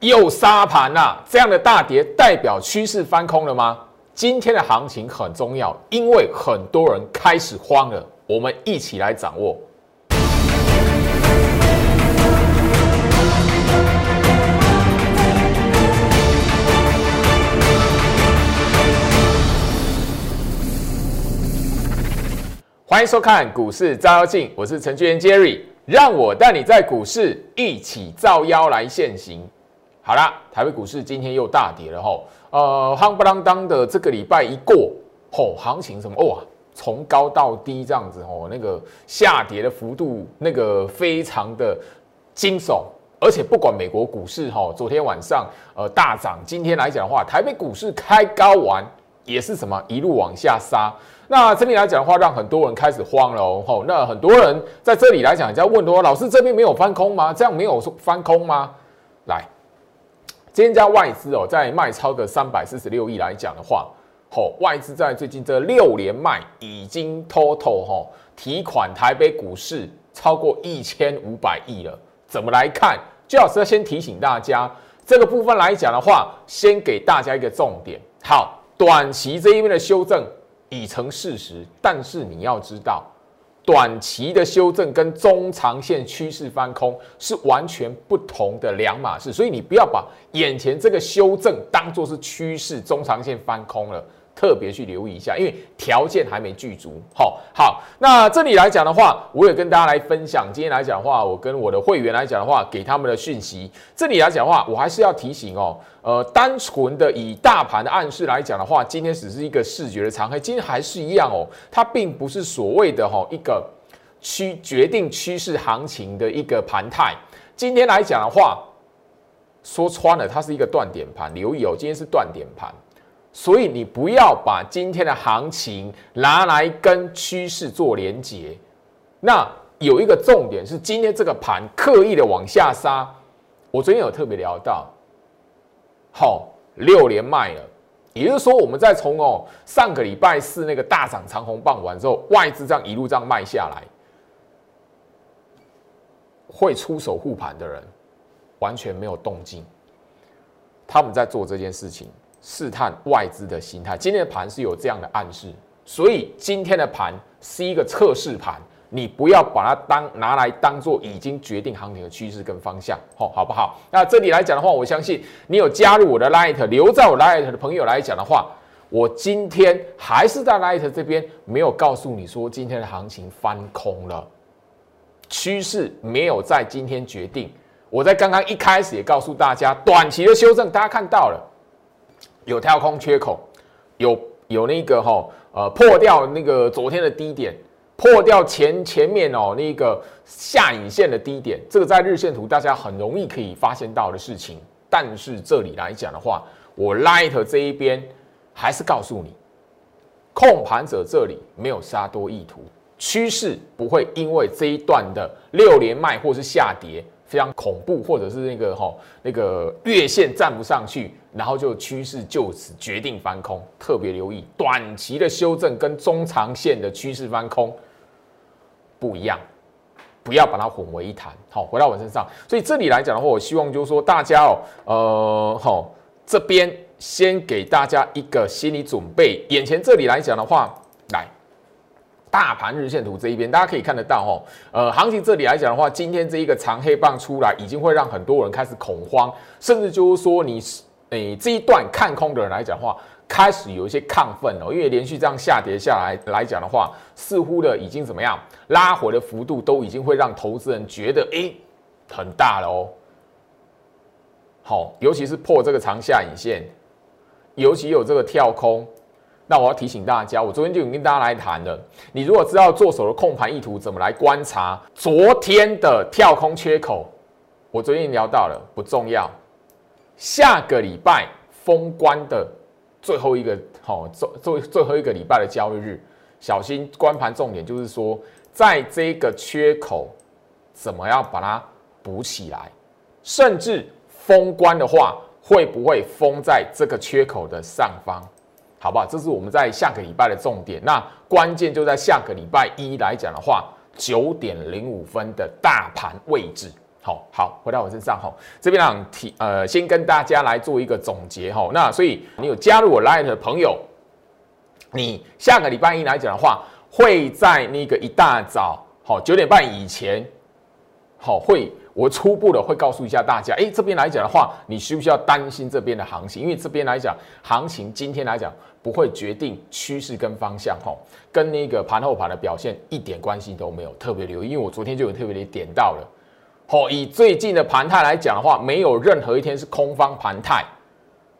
又杀盘呐，这样的大跌代表趋势翻空了吗？今天的行情很重要，因为很多人开始慌了，我们一起来掌握。欢迎收看股市照妖镜，我是程序员 Jerry，让我带你在股市一起照妖来现行。好啦，台北股市今天又大跌了吼，呃，夯不啷当的这个礼拜一过，吼，行情什么哇，从高到低这样子吼，那个下跌的幅度那个非常的惊悚，而且不管美国股市吼，昨天晚上呃大涨，今天来讲的话，台北股市开高完也是什么一路往下杀，那这里来讲的话，让很多人开始慌了哦，吼，那很多人在这里来讲，在问说，老师这边没有翻空吗？这样没有翻空吗？来。今天家外资哦，在卖超的三百四十六亿来讲的话，吼，外资在最近这六连卖，已经 total 吼提款台北股市超过一千五百亿了。怎么来看？最好是要先提醒大家，这个部分来讲的话，先给大家一个重点。好，短期这一边的修正已成事实，但是你要知道。短期的修正跟中长线趋势翻空是完全不同的两码事，所以你不要把眼前这个修正当做是趋势，中长线翻空了。特别去留意一下，因为条件还没具足。好，好，那这里来讲的话，我也跟大家来分享。今天来讲的话，我跟我的会员来讲的话，给他们的讯息。这里来讲的话，我还是要提醒哦，呃，单纯的以大盘的暗示来讲的话，今天只是一个视觉的长黑，今天还是一样哦，它并不是所谓的哈一个趋决定趋势行情的一个盘态。今天来讲的话，说穿了，它是一个断点盘。留意哦，今天是断点盘。所以你不要把今天的行情拿来跟趋势做连结。那有一个重点是，今天这个盘刻意的往下杀。我昨天有特别聊到，好六连卖了，也就是说，我们在从哦上个礼拜四那个大涨长红棒完之后，外资这样一路这样卖下来，会出手护盘的人完全没有动静，他们在做这件事情。试探外资的心态，今天的盘是有这样的暗示，所以今天的盘是一个测试盘，你不要把它当拿来当做已经决定行情的趋势跟方向，吼，好不好？那这里来讲的话，我相信你有加入我的 Light，留在我 Light 的朋友来讲的话，我今天还是在 Light 这边没有告诉你说今天的行情翻空了，趋势没有在今天决定。我在刚刚一开始也告诉大家，短期的修正大家看到了。有跳空缺口，有有那个哈呃破掉那个昨天的低点，破掉前前面哦那个下影线的低点，这个在日线图大家很容易可以发现到的事情。但是这里来讲的话，我 light 这一边还是告诉你，控盘者这里没有杀多意图，趋势不会因为这一段的六连卖或是下跌。非常恐怖，或者是那个哈那个月线站不上去，然后就趋势就此决定翻空。特别留意短期的修正跟中长线的趋势翻空不一样，不要把它混为一谈。好，回到我身上，所以这里来讲的话，我希望就是说大家哦，呃，好，这边先给大家一个心理准备。眼前这里来讲的话，来。大盘日线图这一边，大家可以看得到哦。呃，行情这里来讲的话，今天这一个长黑棒出来，已经会让很多人开始恐慌，甚至就是说，你诶这一段看空的人来讲的话，开始有一些亢奋哦，因为连续这样下跌下来来讲的话，似乎的已经怎么样，拉回的幅度都已经会让投资人觉得诶很大了哦。好，尤其是破这个长下影线，尤其有这个跳空。那我要提醒大家，我昨天就已经跟大家来谈了。你如果知道做手的控盘意图，怎么来观察昨天的跳空缺口？我昨天聊到了，不重要。下个礼拜封关的最后一个，好，最最最后一个礼拜的交易日，小心关盘重点就是说，在这个缺口怎么样把它补起来？甚至封关的话，会不会封在这个缺口的上方？好不好？这是我们在下个礼拜的重点。那关键就在下个礼拜一来讲的话，九点零五分的大盘位置。好好，回到我身上哈，这边让提呃，先跟大家来做一个总结哈。那所以你有加入我 Line 的朋友，你下个礼拜一来讲的话，会在那个一大早好九点半以前，好会我初步的会告诉一下大家，哎，这边来讲的话，你需不需要担心这边的行情？因为这边来讲，行情今天来讲不会决定趋势跟方向哈，跟那个盘后盘的表现一点关系都没有。特别留意，因为我昨天就有特别的点到了。哦，以最近的盘态来讲的话，没有任何一天是空方盘态，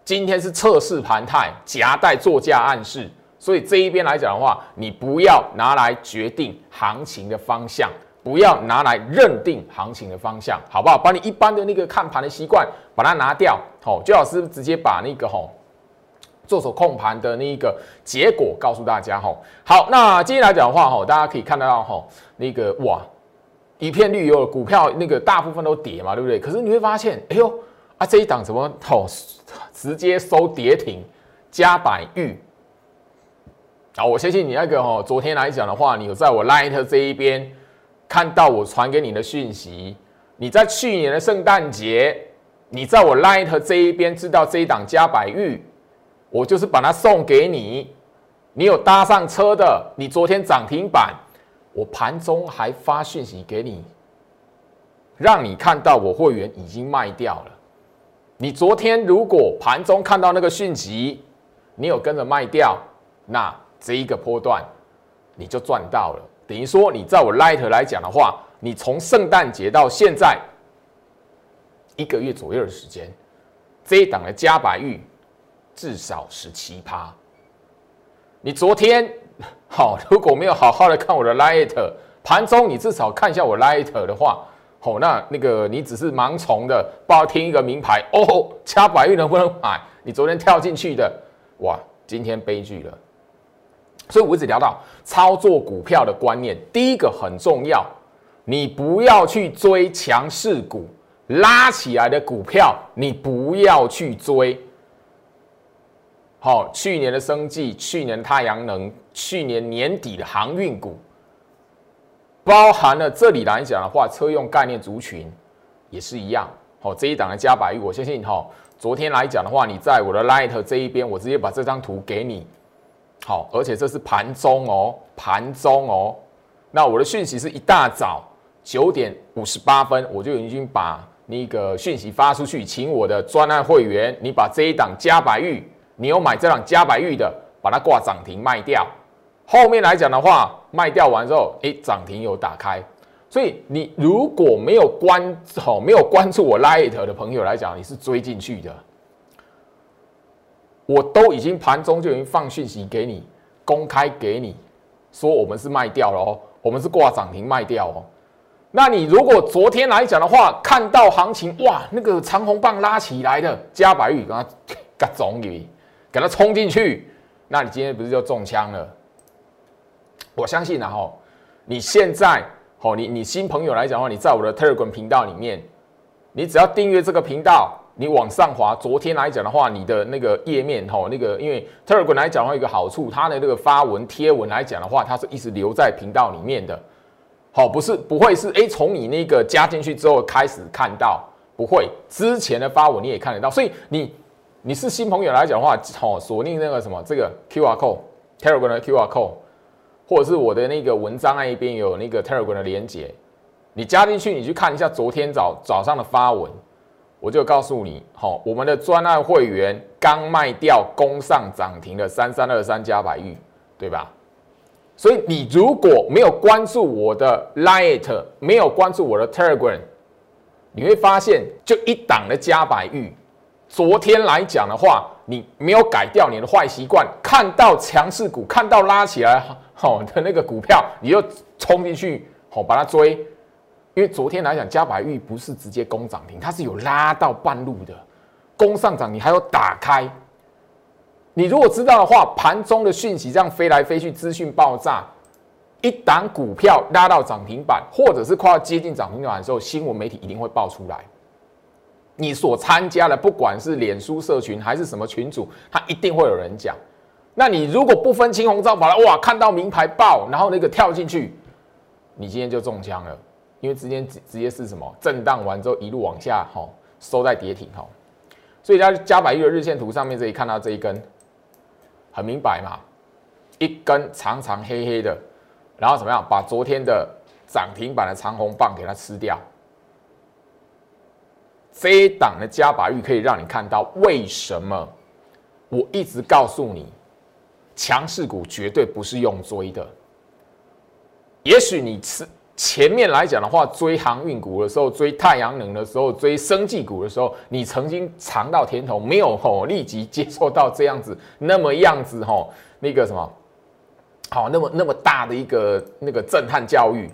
今天是测试盘态，夹带作价暗示，所以这一边来讲的话，你不要拿来决定行情的方向，不要拿来认定行情的方向，好不好？把你一般的那个看盘的习惯把它拿掉，好，最好是直接把那个吼做手控盘的那一个结果告诉大家，吼。好，那今天来讲的话，吼，大家可以看得到，吼，那个哇。一片绿油，股票那个大部分都跌嘛，对不对？可是你会发现，哎呦啊，这一档怎么哦，直接收跌停，加百玉啊！我相信你那个哦，昨天来讲的话，你有在我 Light 这一边看到我传给你的讯息。你在去年的圣诞节，你在我 Light 这一边知道这一档加百玉，我就是把它送给你。你有搭上车的，你昨天涨停板。我盘中还发讯息给你，让你看到我会员已经卖掉了。你昨天如果盘中看到那个讯息，你有跟着卖掉，那这一个波段你就赚到了。等于说，你在我 Light 来讲的话，你从圣诞节到现在一个月左右的时间，这一档的加白玉至少十七趴。你昨天。好，如果没有好好的看我的 Light 盘中，你至少看一下我 Light 的话，好，那那个你只是盲从的，报听一个名牌哦，加百玉能不能买？你昨天跳进去的，哇，今天悲剧了。所以我一直聊到操作股票的观念，第一个很重要，你不要去追强势股，拉起来的股票你不要去追。好，去年的生计，去年太阳能，去年年底的航运股，包含了这里来讲的话，车用概念族群也是一样。好，这一档的加百玉，我相信哈，昨天来讲的话，你在我的 Light 这一边，我直接把这张图给你。好，而且这是盘中哦，盘中哦。那我的讯息是一大早九点五十八分，我就已经把那个讯息发出去，请我的专案会员，你把这一档加白玉。你有买这档加白玉的，把它挂涨停卖掉。后面来讲的话，卖掉完之后，哎，涨停有打开。所以你如果没有关好，没有关注我 Light 的朋友来讲，你是追进去的。我都已经盘中就已经放讯息给你，公开给你，说我们是卖掉了哦，我们是挂涨停卖掉哦。那你如果昨天来讲的话，看到行情哇，那个长红棒拉起来的加白玉，刚刚嘎总给。给他冲进去，那你今天不是就中枪了？我相信然后你现在哦，你你新朋友来讲的话，你在我的 Telegram 频道里面，你只要订阅这个频道，你往上滑，昨天来讲的话，你的那个页面哈，那个因为 Telegram 来讲的话，一个好处，它的那个发文贴文来讲的话，它是一直留在频道里面的，好，不是不会是哎，从你那个加进去之后开始看到，不会之前的发文你也看得到，所以你。你是新朋友来讲的话，好锁定那个什么这个 Q R code，Telegram 的 Q R code，或者是我的那个文章那一边有那个 Telegram 的连接，你加进去，你去看一下昨天早早上的发文，我就告诉你，好，我们的专案会员刚卖掉攻上涨停的三三二三加百玉，对吧？所以你如果没有关注我的 Light，没有关注我的 Telegram，你会发现就一档的加百玉。昨天来讲的话，你没有改掉你的坏习惯，看到强势股，看到拉起来好的那个股票，你就冲进去好把它追。因为昨天来讲，嘉百玉不是直接攻涨停，它是有拉到半路的，攻上涨，你还有打开。你如果知道的话，盘中的讯息这样飞来飞去，资讯爆炸，一档股票拉到涨停板，或者是快要接近涨停板的时候，新闻媒体一定会爆出来。你所参加的，不管是脸书社群还是什么群组，它一定会有人讲。那你如果不分青红皂白，哇，看到名牌报，然后那个跳进去，你今天就中枪了。因为之间直直接是什么震荡完之后一路往下哈收在跌停哈，所以在加百玉的日线图上面这里看到这一根很明白嘛，一根长长黑黑的，然后怎么样把昨天的涨停板的长红棒给它吃掉。这一档的加百玉可以让你看到为什么我一直告诉你，强势股绝对不是用追的。也许你吃前面来讲的话，追航运股的时候，追太阳能的时候，追生技股的时候，你曾经尝到甜头，没有吼立即接受到这样子那么样子吼 那个什么，好那么那么大的一个那个震撼教育。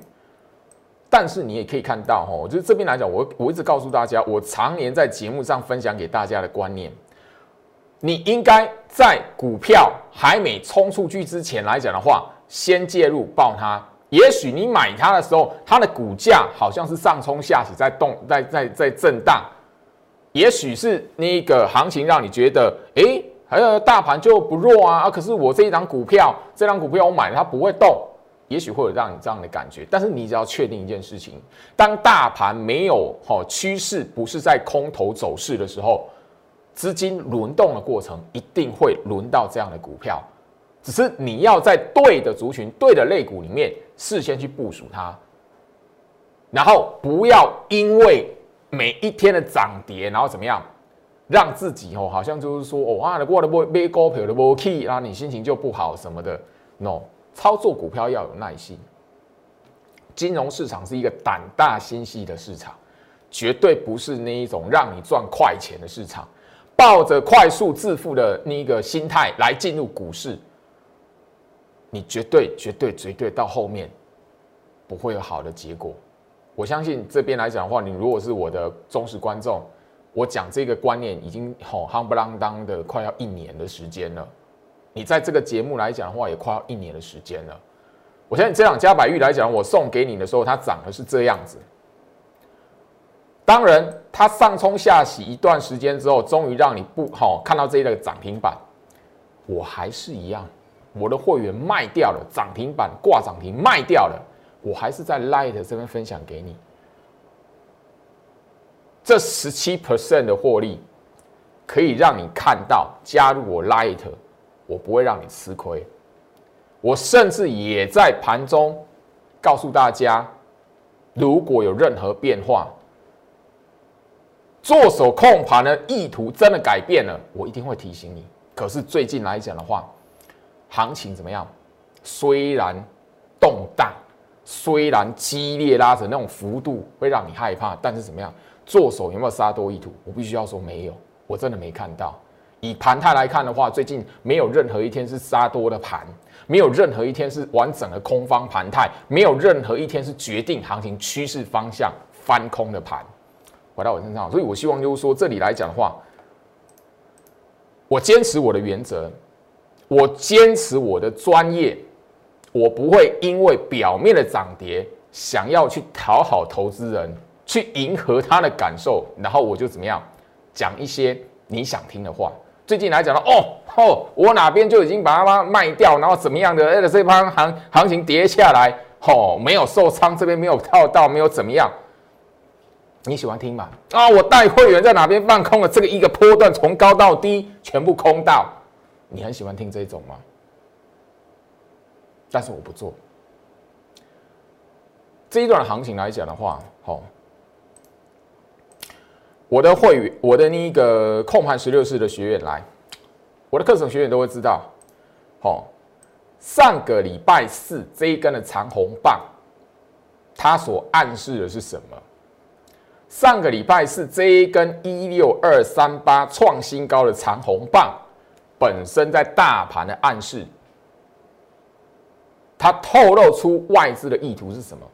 但是你也可以看到，哈，就是这边来讲，我我一直告诉大家，我常年在节目上分享给大家的观念，你应该在股票还没冲出去之前来讲的话，先介入报它。也许你买它的时候，它的股价好像是上冲下洗，在动，在在在震荡。也许是那个行情让你觉得，哎，还有大盘就不弱啊，可是我这一张股票，这张股票我买了它不会动。也许会有让你这样的感觉，但是你只要确定一件事情：当大盘没有好趋势，不是在空头走势的时候，资金轮动的过程一定会轮到这样的股票。只是你要在对的族群、对的类股里面事先去部署它，然后不要因为每一天的涨跌，然后怎么样，让自己哦好像就是说哦啊，我的不买股票的不 key，然后你心情就不好什么的，no。操作股票要有耐心。金融市场是一个胆大心细的市场，绝对不是那一种让你赚快钱的市场。抱着快速致富的那一个心态来进入股市，你绝对、绝对、绝对到后面不会有好的结果。我相信这边来讲的话，你如果是我的忠实观众，我讲这个观念已经吼夯不啷当的快要一年的时间了。你在这个节目来讲的话，也快要一年的时间了。我相信这档加百玉来讲，我送给你的时候，它涨的是这样子。当然，它上冲下洗一段时间之后，终于让你不好看到这一个涨停板。我还是一样，我的会员卖掉了涨停板，挂涨停卖掉了，我还是在 Light 这边分享给你。这十七 percent 的获利，可以让你看到加入我 Light。我不会让你吃亏，我甚至也在盘中告诉大家，如果有任何变化，做手控盘的意图真的改变了，我一定会提醒你。可是最近来讲的话，行情怎么样？虽然动荡，虽然激烈拉扯那种幅度会让你害怕，但是怎么样？做手有没有杀多意图？我必须要说没有，我真的没看到。以盘态来看的话，最近没有任何一天是杀多的盘，没有任何一天是完整的空方盘态，没有任何一天是决定行情趋势方向翻空的盘。回到我身上，所以我希望就是说，这里来讲的话，我坚持我的原则，我坚持我的专业，我不会因为表面的涨跌，想要去讨好投资人，去迎合他的感受，然后我就怎么样讲一些你想听的话。最近来讲了，哦哦，我哪边就已经把它卖掉，然后怎么样的？哎，这盘行行情跌下来，哦，没有受伤，这边没有套到，没有怎么样。你喜欢听吗？啊，我带会员在哪边放空了？这个一个波段从高到低全部空到，你很喜欢听这种吗？但是我不做。这一段行情来讲的话，好。我的会员，我的那个控盘十六式的学员来，我的课程学员都会知道，好，上个礼拜四这一根的长红棒，它所暗示的是什么？上个礼拜四这一根一六二三八创新高的长红棒，本身在大盘的暗示，它透露出外资的意图是什么？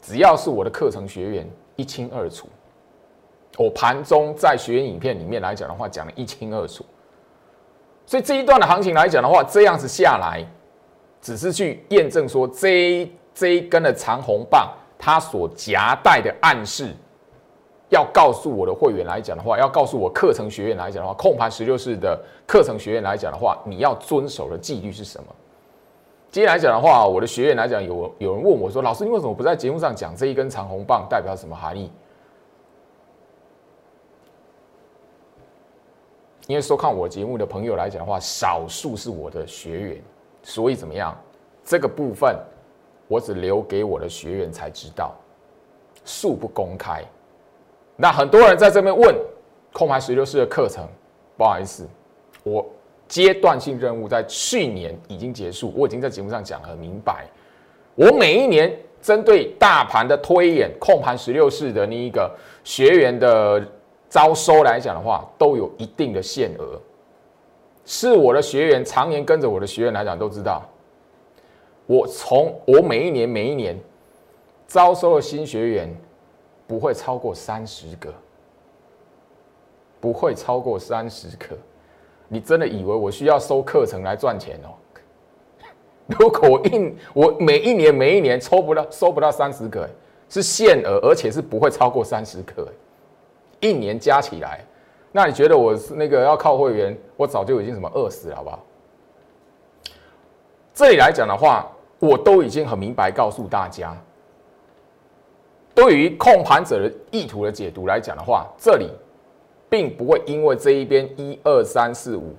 只要是我的课程学员，一清二楚。我盘中在学员影片里面来讲的话，讲的一清二楚。所以这一段的行情来讲的话，这样子下来，只是去验证说这这一根的长红棒，它所夹带的暗示，要告诉我的会员来讲的话，要告诉我课程学院来讲的话，控盘十六式的课程学院来讲的话，你要遵守的纪律是什么？今天来讲的话，我的学员来讲，有有人问我说：“老师，你为什么不在节目上讲这一根长红棒代表什么含义？”因为收看我节目的朋友来讲的话，少数是我的学员，所以怎么样？这个部分我只留给我的学员才知道，恕不公开。那很多人在这边问空牌十六式的课程，不好意思，我。阶段性任务在去年已经结束，我已经在节目上讲很明白。我每一年针对大盘的推演、控盘十六式的那一个学员的招收来讲的话，都有一定的限额。是我的学员常年跟着我的学员来讲都知道，我从我每一年每一年招收的新学员不会超过三十个，不会超过三十个。你真的以为我需要收课程来赚钱哦？如果我一我每一年每一年抽不到收不到三十个，是限额，而且是不会超过三十个，一年加起来，那你觉得我是那个要靠会员，我早就已经什么饿死了，好不好？这里来讲的话，我都已经很明白告诉大家，对于控盘者的意图的解读来讲的话，这里。并不会因为这一边一二三四五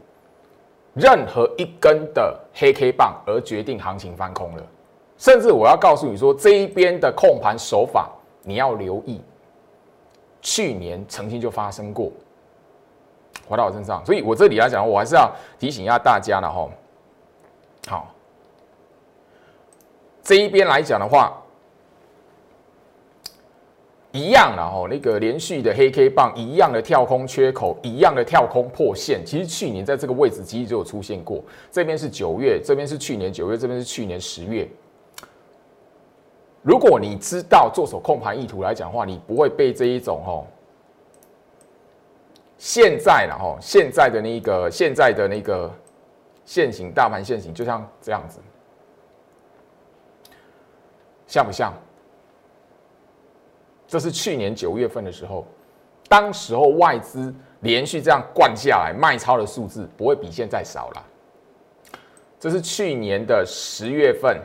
任何一根的黑 K 棒而决定行情翻空了，甚至我要告诉你说，这一边的控盘手法你要留意，去年曾经就发生过，回到我身上，所以我这里来讲，我还是要提醒一下大家了哈。好，这一边来讲的话。一样的哦，那个连续的黑 K 棒，一样的跳空缺口，一样的跳空破线。其实去年在这个位置其实就有出现过。这边是九月，这边是去年九月，这边是去年十月。如果你知道做手控盘意图来讲的话，你不会被这一种哦，现在了哦，现在的那个现在的那个现行大盘现行，就像这样子，像不像？这是去年九月份的时候，当时候外资连续这样灌下来，卖超的数字不会比现在少了。这是去年的十月份，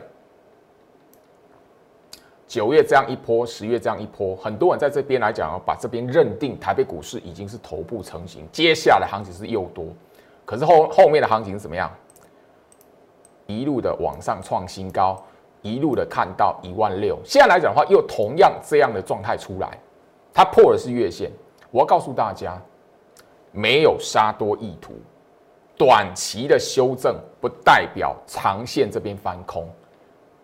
九月这样一波，十月这样一波，很多人在这边来讲把这边认定台北股市已经是头部成型，接下来行情是又多，可是后后面的行情怎么样？一路的往上创新高。一路的看到一万六，现在来讲的话，又同样这样的状态出来，它破的是月线。我要告诉大家，没有杀多意图，短期的修正不代表长线这边翻空。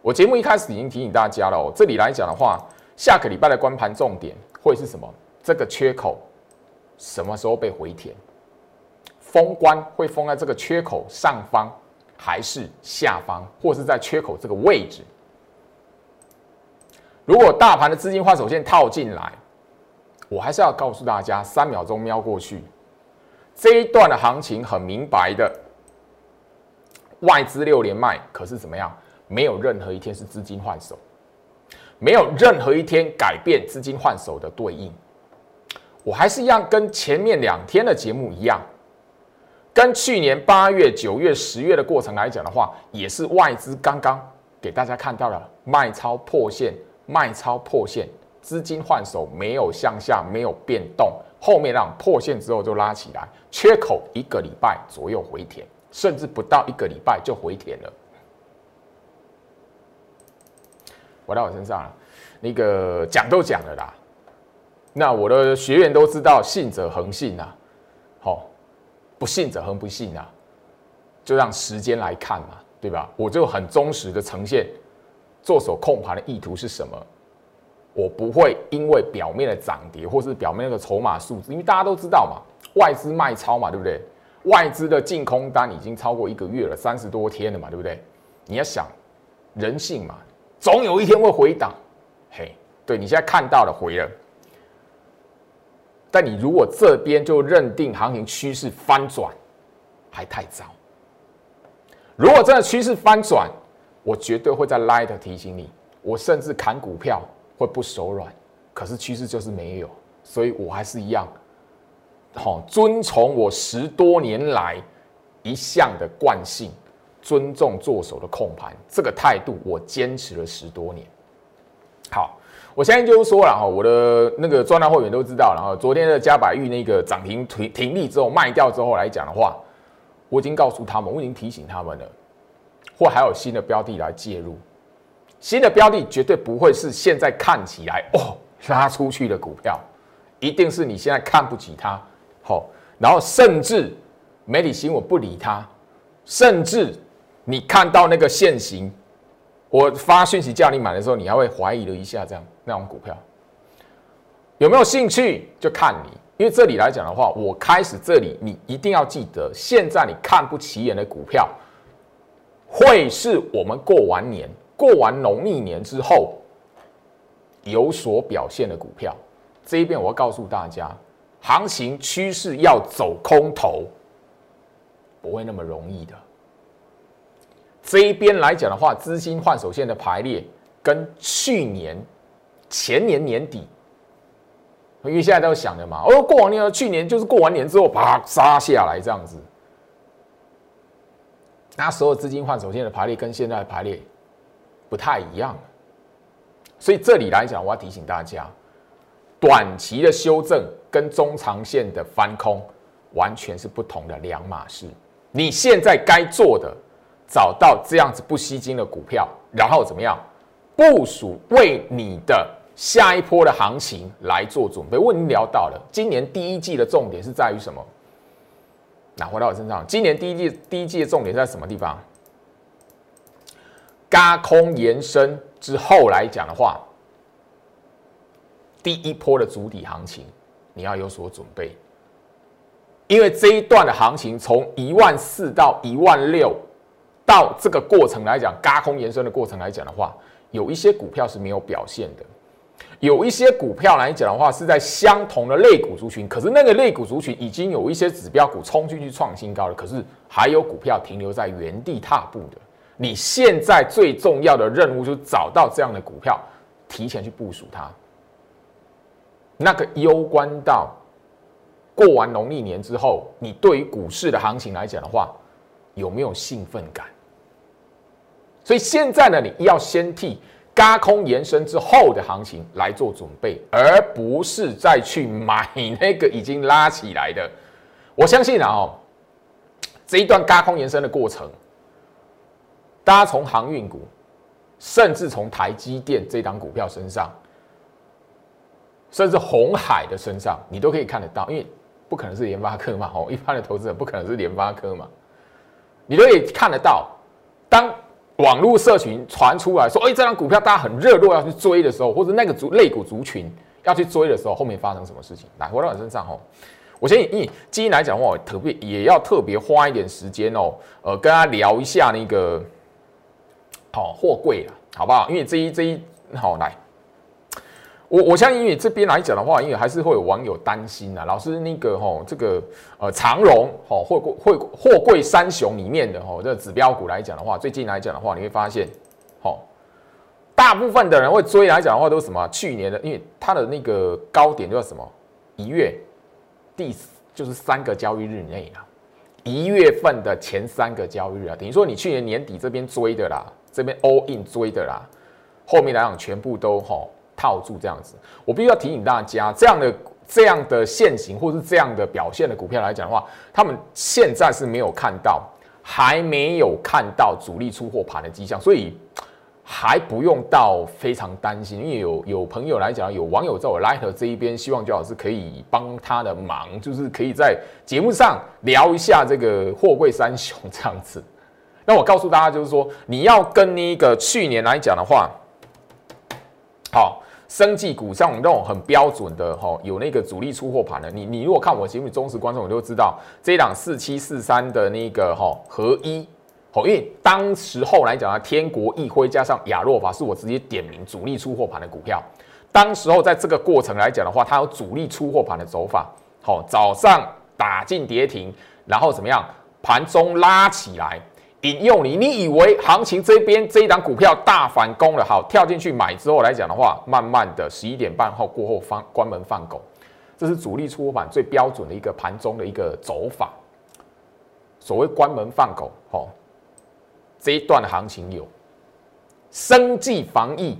我节目一开始已经提醒大家了哦，这里来讲的话，下个礼拜的关盘重点会是什么？这个缺口什么时候被回填？封关会封在这个缺口上方。还是下方，或是在缺口这个位置。如果大盘的资金换手线套进来，我还是要告诉大家，三秒钟瞄过去，这一段的行情很明白的，外资六连卖，可是怎么样？没有任何一天是资金换手，没有任何一天改变资金换手的对应。我还是一样跟前面两天的节目一样。跟去年八月、九月、十月的过程来讲的话，也是外资刚刚给大家看到了卖超破线，卖超破线，资金换手没有向下，没有变动，后面让破线之后就拉起来，缺口一个礼拜左右回填，甚至不到一个礼拜就回填了。回到我身上了，那个讲都讲了啦，那我的学员都知道，信者恒信呐，不信者恒不信啊，就让时间来看嘛，对吧？我就很忠实的呈现做手控盘的意图是什么。我不会因为表面的涨跌，或是表面的筹码数字，因为大家都知道嘛，外资卖超嘛，对不对？外资的净空单已经超过一个月了，三十多天了嘛，对不对？你要想人性嘛，总有一天会回档。嘿，对你现在看到了回了。但你如果这边就认定行情趋势翻转，还太早。如果真的趋势翻转，我绝对会在 light 提醒你。我甚至砍股票会不手软。可是趋势就是没有，所以我还是一样，好遵从我十多年来一向的惯性，尊重做手的控盘，这个态度我坚持了十多年。好，我现在就是说了哈，我的那个专栏会员都知道，然后昨天的嘉百玉那个涨停停停利之后卖掉之后来讲的话，我已经告诉他们，我已经提醒他们了，或还有新的标的来介入，新的标的绝对不会是现在看起来哦拉出去的股票，一定是你现在看不起它，好，然后甚至媒体新闻不理它，甚至你看到那个现行。我发讯息叫你买的时候，你还会怀疑了一下，这样那种股票有没有兴趣就看你，因为这里来讲的话，我开始这里，你一定要记得，现在你看不起眼的股票，会是我们过完年、过完农历年之后有所表现的股票。这一边我要告诉大家，行情趋势要走空头，不会那么容易的。这一边来讲的话，资金换手线的排列跟去年、前年年底，因为现在都想的嘛，哦，过完年去年就是过完年之后啪杀下来这样子，那时候资金换手线的排列跟现在的排列不太一样，所以这里来讲，我要提醒大家，短期的修正跟中长线的翻空完全是不同的两码事。你现在该做的。找到这样子不吸金的股票，然后怎么样部署为你的下一波的行情来做准备？问您聊到了，今年第一季的重点是在于什么？那回到我身上，今年第一季第一季的重点在什么地方？高空延伸之后来讲的话，第一波的主底行情你要有所准备，因为这一段的行情从一万四到一万六。到这个过程来讲，嘎空延伸的过程来讲的话，有一些股票是没有表现的，有一些股票来讲的话是在相同的类股族群，可是那个类股族群已经有一些指标股冲进去创新高了，可是还有股票停留在原地踏步的。你现在最重要的任务就是找到这样的股票，提前去部署它。那个攸关到过完农历年之后，你对于股市的行情来讲的话，有没有兴奋感？所以现在呢，你要先替嘎空延伸之后的行情来做准备，而不是再去买那个已经拉起来的。我相信啊，哦，这一段嘎空延伸的过程，大家从航运股，甚至从台积电这档股票身上，甚至红海的身上，你都可以看得到，因为不可能是联发科嘛，哦，一般的投资者不可能是联发科嘛，你都可以看得到，当。网络社群传出来说：“哎，这张股票大家很热络要去追的时候，或者那个族类股族群要去追的时候，后面发生什么事情？来，回到我身上哦。我先以基金来讲的话，特别也要特别花一点时间哦，呃，跟他聊一下那个好货柜啊，好不好？因为这一这一好来。”我我相信，因为这边来讲的话，因为还是会有网友担心啊。老师，那个吼，这个呃长荣吼，货柜货货柜三雄里面的吼，这指标股来讲的话，最近来讲的话，你会发现，吼，大部分的人会追来讲的话，都是什么？去年的，因为它的那个高点叫什么？一月第就是三个交易日内啦，一月份的前三个交易日啊，等于说你去年年底这边追的啦，这边 all in 追的啦，后面来讲全部都吼。套住这样子，我必须要提醒大家，这样的这样的现形或是这样的表现的股票来讲的话，他们现在是没有看到，还没有看到主力出货盘的迹象，所以还不用到非常担心。因为有有朋友来讲，有网友在我 Light 这一边，希望最好是可以帮他的忙，就是可以在节目上聊一下这个货柜三雄这样子。那我告诉大家，就是说你要跟那个去年来讲的话，好。生技股像我们这种很标准的哈，有那个主力出货盘的，你你如果看我节目忠实观众，你就知道这一档四七四三的那个哈合一，好，因为当时候来讲啊，天国易辉加上亚诺法是我直接点名主力出货盘的股票。当时候在这个过程来讲的话，它有主力出货盘的走法，好，早上打进跌停，然后怎么样，盘中拉起来。引诱你，你以为行情这边这一档股票大反攻了，好跳进去买之后来讲的话，慢慢的十一点半后过后放关门放狗，这是主力出货板最标准的一个盘中的一个走法。所谓关门放狗，好，这一段行情有生计防疫，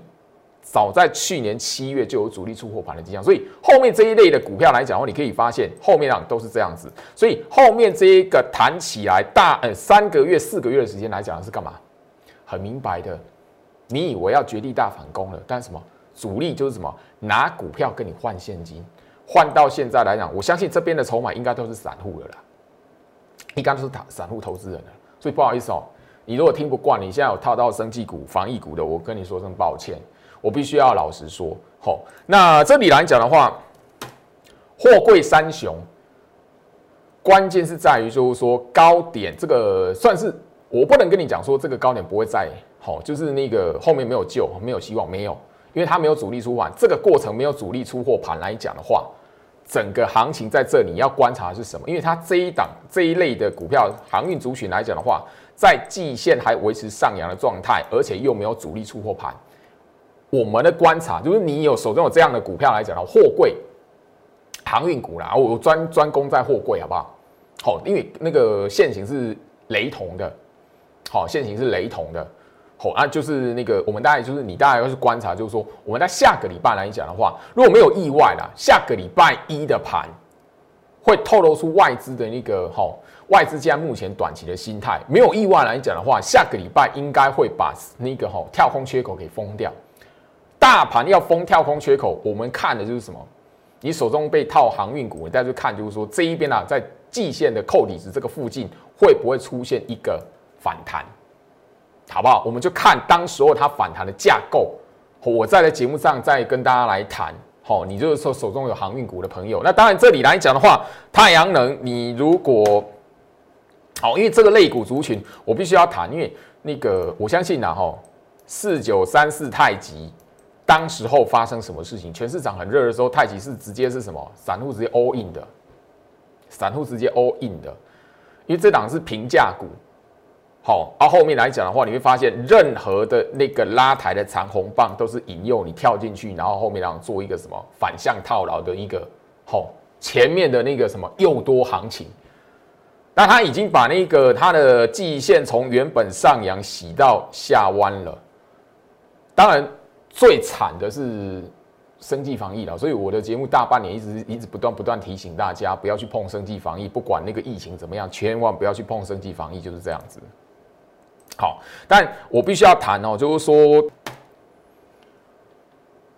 早在去年七月就有主力出货盘的迹象，所以后面这一类的股票来讲的话，你可以发现后面啊都是这样子，所以后面这一个弹起来大呃三个月四个月的时间来讲是干嘛？很明白的，你以为要绝地大反攻了，但什么？主力就是什么？拿股票跟你换现金，换到现在来讲，我相信这边的筹码应该都是散户了啦，应该都是散散户投资人了，所以不好意思哦。你如果听不惯，你现在有套到生技股、防疫股的，我跟你说声抱歉，我必须要老实说。好，那这里来讲的话，货柜三雄，关键是在于就是说高点这个算是我不能跟你讲说这个高点不会在，好，就是那个后面没有救，没有希望，没有，因为它没有主力出盘，这个过程没有主力出货盘来讲的话，整个行情在这里要观察的是什么？因为它这一档这一类的股票航运族群来讲的话。在季线还维持上扬的状态，而且又没有主力出货盘。我们的观察就是，你有手中有这样的股票来讲的货柜、航运股啦，我专专攻在货柜，好不好？好，因为那个线型是雷同的，好，线型是雷同的，好啊，就是那个我们大概就是你大概要去观察，就是说我们在下个礼拜来讲的话，如果没有意外啦，下个礼拜一的盘会透露出外资的那个好。外资现在目前短期的心态，没有意外来讲的话，下个礼拜应该会把那个吼跳空缺口给封掉。大盘要封跳空缺口，我们看的就是什么？你手中被套航运股，你再去看就是说这一边啊，在季线的扣底值这个附近会不会出现一个反弹？好不好？我们就看当时候它反弹的架构。我在的节目上再跟大家来谈。好，你就是说手中有航运股的朋友，那当然这里来讲的话，太阳能，你如果好，因为这个类股族群，我必须要谈，因为那个我相信呐，哈，四九三四太极，当时候发生什么事情？全市场很热的时候，太极是直接是什么？散户直接 all in 的，散户直接 all in 的，因为这档是平价股。好，而后面来讲的话，你会发现任何的那个拉抬的长红棒，都是引诱你跳进去，然后后面让做一个什么反向套牢的一个，好，前面的那个什么诱多行情。那他已经把那个他的季线从原本上扬洗到下弯了。当然，最惨的是生计防疫了。所以我的节目大半年一直一直不断不断提醒大家，不要去碰生计防疫，不管那个疫情怎么样，千万不要去碰生计防疫，就是这样子。好，但我必须要谈哦，就是说，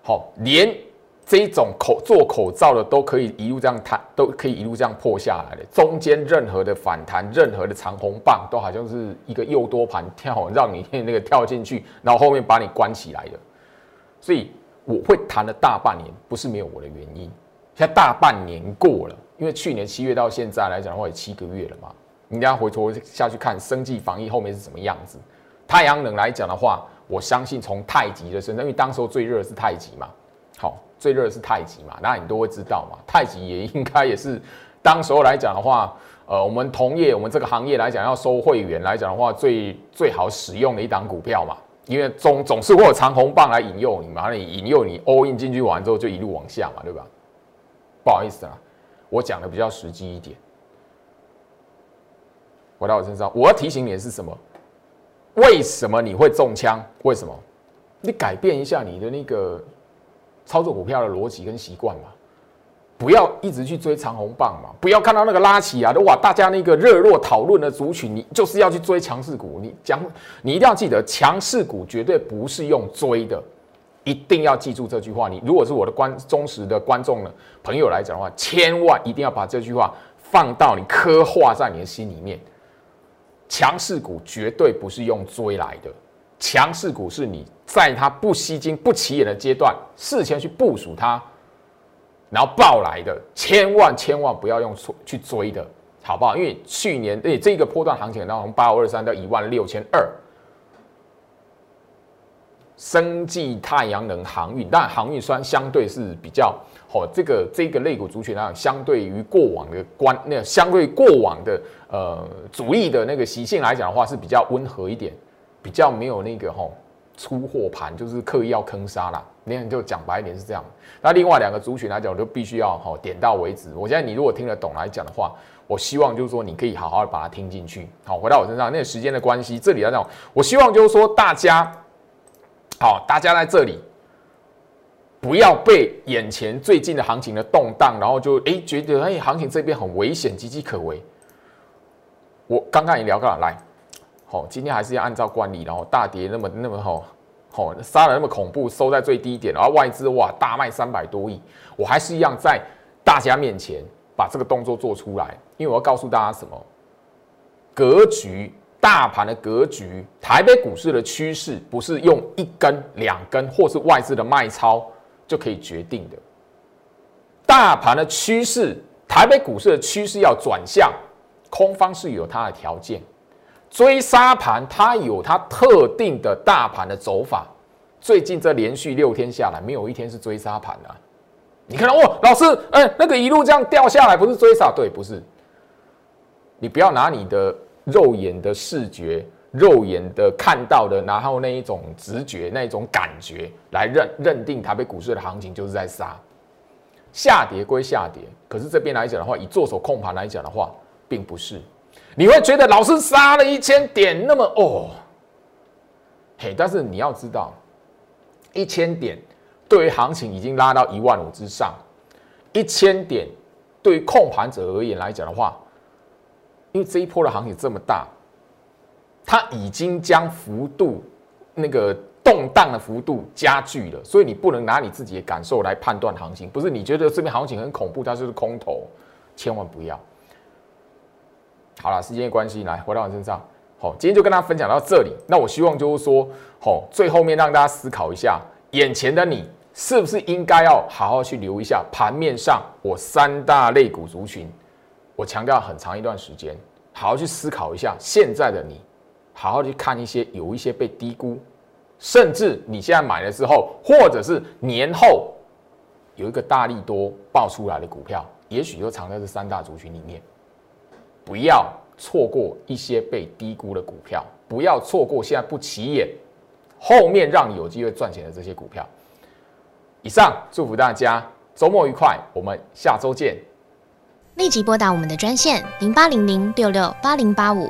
好连。这种口做口罩的都可以一路这样弹，都可以一路这样破下来的。中间任何的反弹，任何的长红棒，都好像是一个诱多盘跳，让你那个跳进去，然后后面把你关起来的。所以我会谈了大半年，不是没有我的原因。现在大半年过了，因为去年七月到现在来讲的话，也七个月了嘛。你要回头下去看生计防疫后面是什么样子。太阳能来讲的话，我相信从太极的身上，因为当时候最热的是太极嘛。好。最热的是太极嘛，那你都会知道嘛。太极也应该也是，当时候来讲的话，呃，我们同业，我们这个行业来讲，要收会员来讲的话，最最好使用的一档股票嘛，因为总总是会有长红棒来引诱你嘛，你引诱你 all in 进去完之后就一路往下嘛，对吧？不好意思啊，我讲的比较实际一点。回到我身上，我要提醒你的是什么？为什么你会中枪？为什么？你改变一下你的那个。操作股票的逻辑跟习惯嘛，不要一直去追长红棒嘛，不要看到那个拉起啊哇，大家那个热络讨论的族群，你就是要去追强势股。你讲，你一定要记得，强势股绝对不是用追的，一定要记住这句话。你如果是我的观忠实的观众呢朋友来讲的话，千万一定要把这句话放到你刻画在你的心里面。强势股绝对不是用追来的。强势股是你在它不吸睛、不起眼的阶段，事先去部署它，然后爆来的，千万千万不要用去追的，好不好？因为去年诶这个波段行情，然后从八五二三到一万六千二，生技太阳能航运，但航运算相对是比较好，这个这个类股族群啊，相对于过往的关，那相对过往的呃主力的那个习性来讲的话，是比较温和一点。比较没有那个吼出货盘，就是刻意要坑杀啦。那样就讲白一点是这样。那另外两个族群来讲，我就必须要哈点到为止。我现在你如果听得懂来讲的话，我希望就是说你可以好好的把它听进去。好，回到我身上，那个时间的关系，这里来讲，我希望就是说大家，好，大家在这里不要被眼前最近的行情的动荡，然后就哎觉得哎行情这边很危险，岌岌可危。我刚刚也聊到了，来，好，今天还是要按照惯例，然后大跌那么那么好。哦，杀的那么恐怖，收在最低点，然后外资哇大卖三百多亿，我还是一样在大家面前把这个动作做出来，因为我要告诉大家什么？格局，大盘的格局，台北股市的趋势不是用一根、两根或是外资的卖超就可以决定的。大盘的趋势，台北股市的趋势要转向，空方是有它的条件。追杀盘，它有它特定的大盘的走法。最近这连续六天下来，没有一天是追杀盘的。你看到哦，老师，哎，那个一路这样掉下来，不是追杀？对，不是。你不要拿你的肉眼的视觉、肉眼的看到的，然后那一种直觉、那一种感觉来认认定台北股市的行情就是在杀。下跌归下跌，可是这边来讲的话，以做手控盘来讲的话，并不是。你会觉得老师杀了一千点，那么哦，嘿，但是你要知道，一千点对于行情已经拉到一万五之上，一千点对于控盘者而言来讲的话，因为这一波的行情这么大，它已经将幅度那个动荡的幅度加剧了，所以你不能拿你自己的感受来判断行情，不是你觉得这边行情很恐怖，它就是空头，千万不要。好了，时间的关系，来回到我身上。好，今天就跟大家分享到这里。那我希望就是说，好，最后面让大家思考一下，眼前的你是不是应该要好好去留一下盘面上我三大类股族群。我强调很长一段时间，好好去思考一下现在的你，好好去看一些有一些被低估，甚至你现在买了之后，或者是年后有一个大力多爆出来的股票，也许就藏在这三大族群里面。不要错过一些被低估的股票，不要错过现在不起眼，后面让你有机会赚钱的这些股票。以上祝福大家周末愉快，我们下周见。立即拨打我们的专线零八零零六六八零八五。